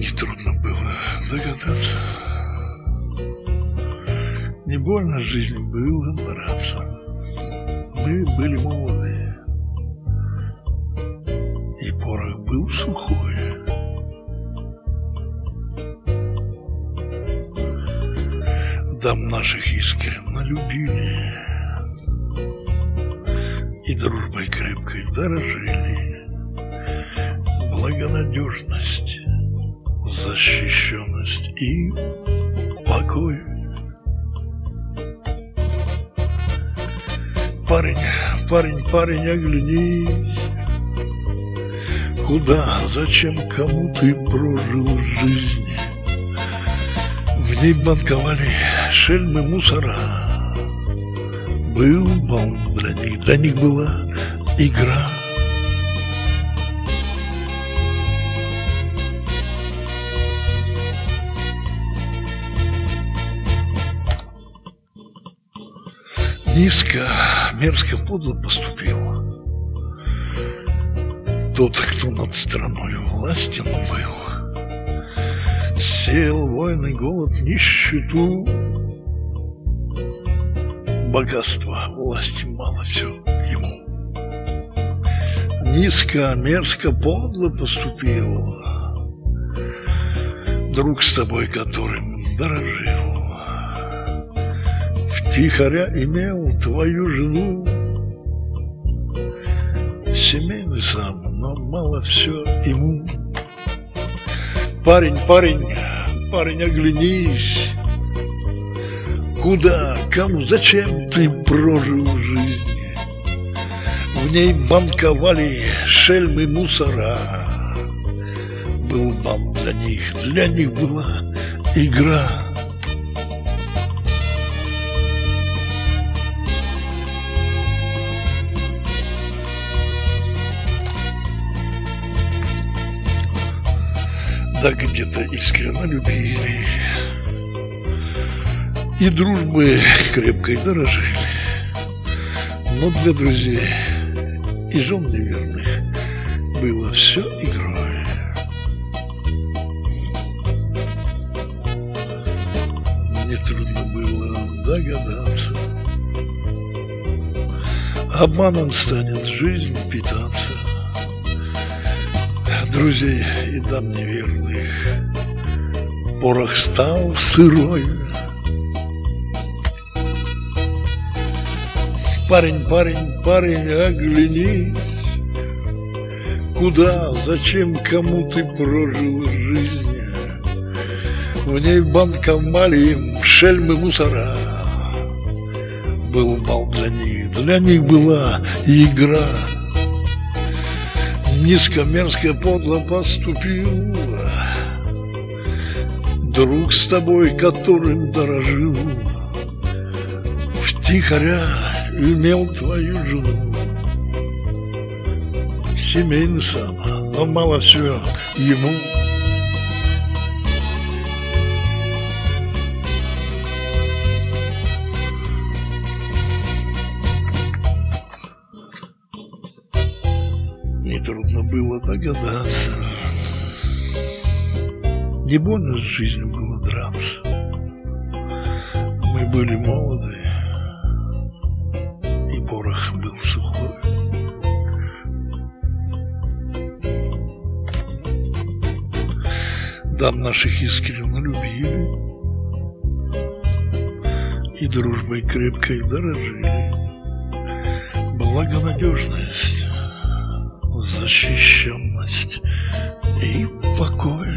Нетрудно было догадаться. Не больно жизнь была браться. Мы были молоды. И порох был сухой. Дам наших искренно любили. И дружбой крепкой дорожили. Благонадежность защищенность и покой. Парень, парень, парень, оглянись. Куда, зачем, кому ты прожил жизнь? В ней банковали шельмы мусора. Был бал для них, для них была игра Низко, мерзко, подло поступил. Тот, кто над страной властен был Сел войны, голод, нищету. Богатство, власти мало все ему. Низко, мерзко, подло поступил. Друг с тобой, которым дорожил Тихоря имел твою жену. Семейный сам, но мало все ему. Парень, парень, парень, оглянись. Куда, кому, зачем ты прожил жизнь? В ней банковали шельмы мусора. Был бан для них, для них была игра да где-то искренне любили. И дружбы крепкой дорожили. Но для друзей и жен неверных Было все игрой. Мне трудно было догадаться. Обманом станет жизнь питаться друзей и дам неверных. Порох стал сырой. Парень, парень, парень, оглянись, Куда, зачем, кому ты прожил жизнь? В ней банковали шельмы мусора. Был бал для них, для них была игра низко, мерзко, подло поступил Друг с тобой, которым дорожил Втихаря имел твою жену. Семейный сам, но мало все ему Нетрудно было догадаться. Не больно с жизнью было драться. Мы были молоды, и порох был сухой. Дам наших искренне любили, и дружбой крепкой дорожили. Благонадежность защищенность и покой.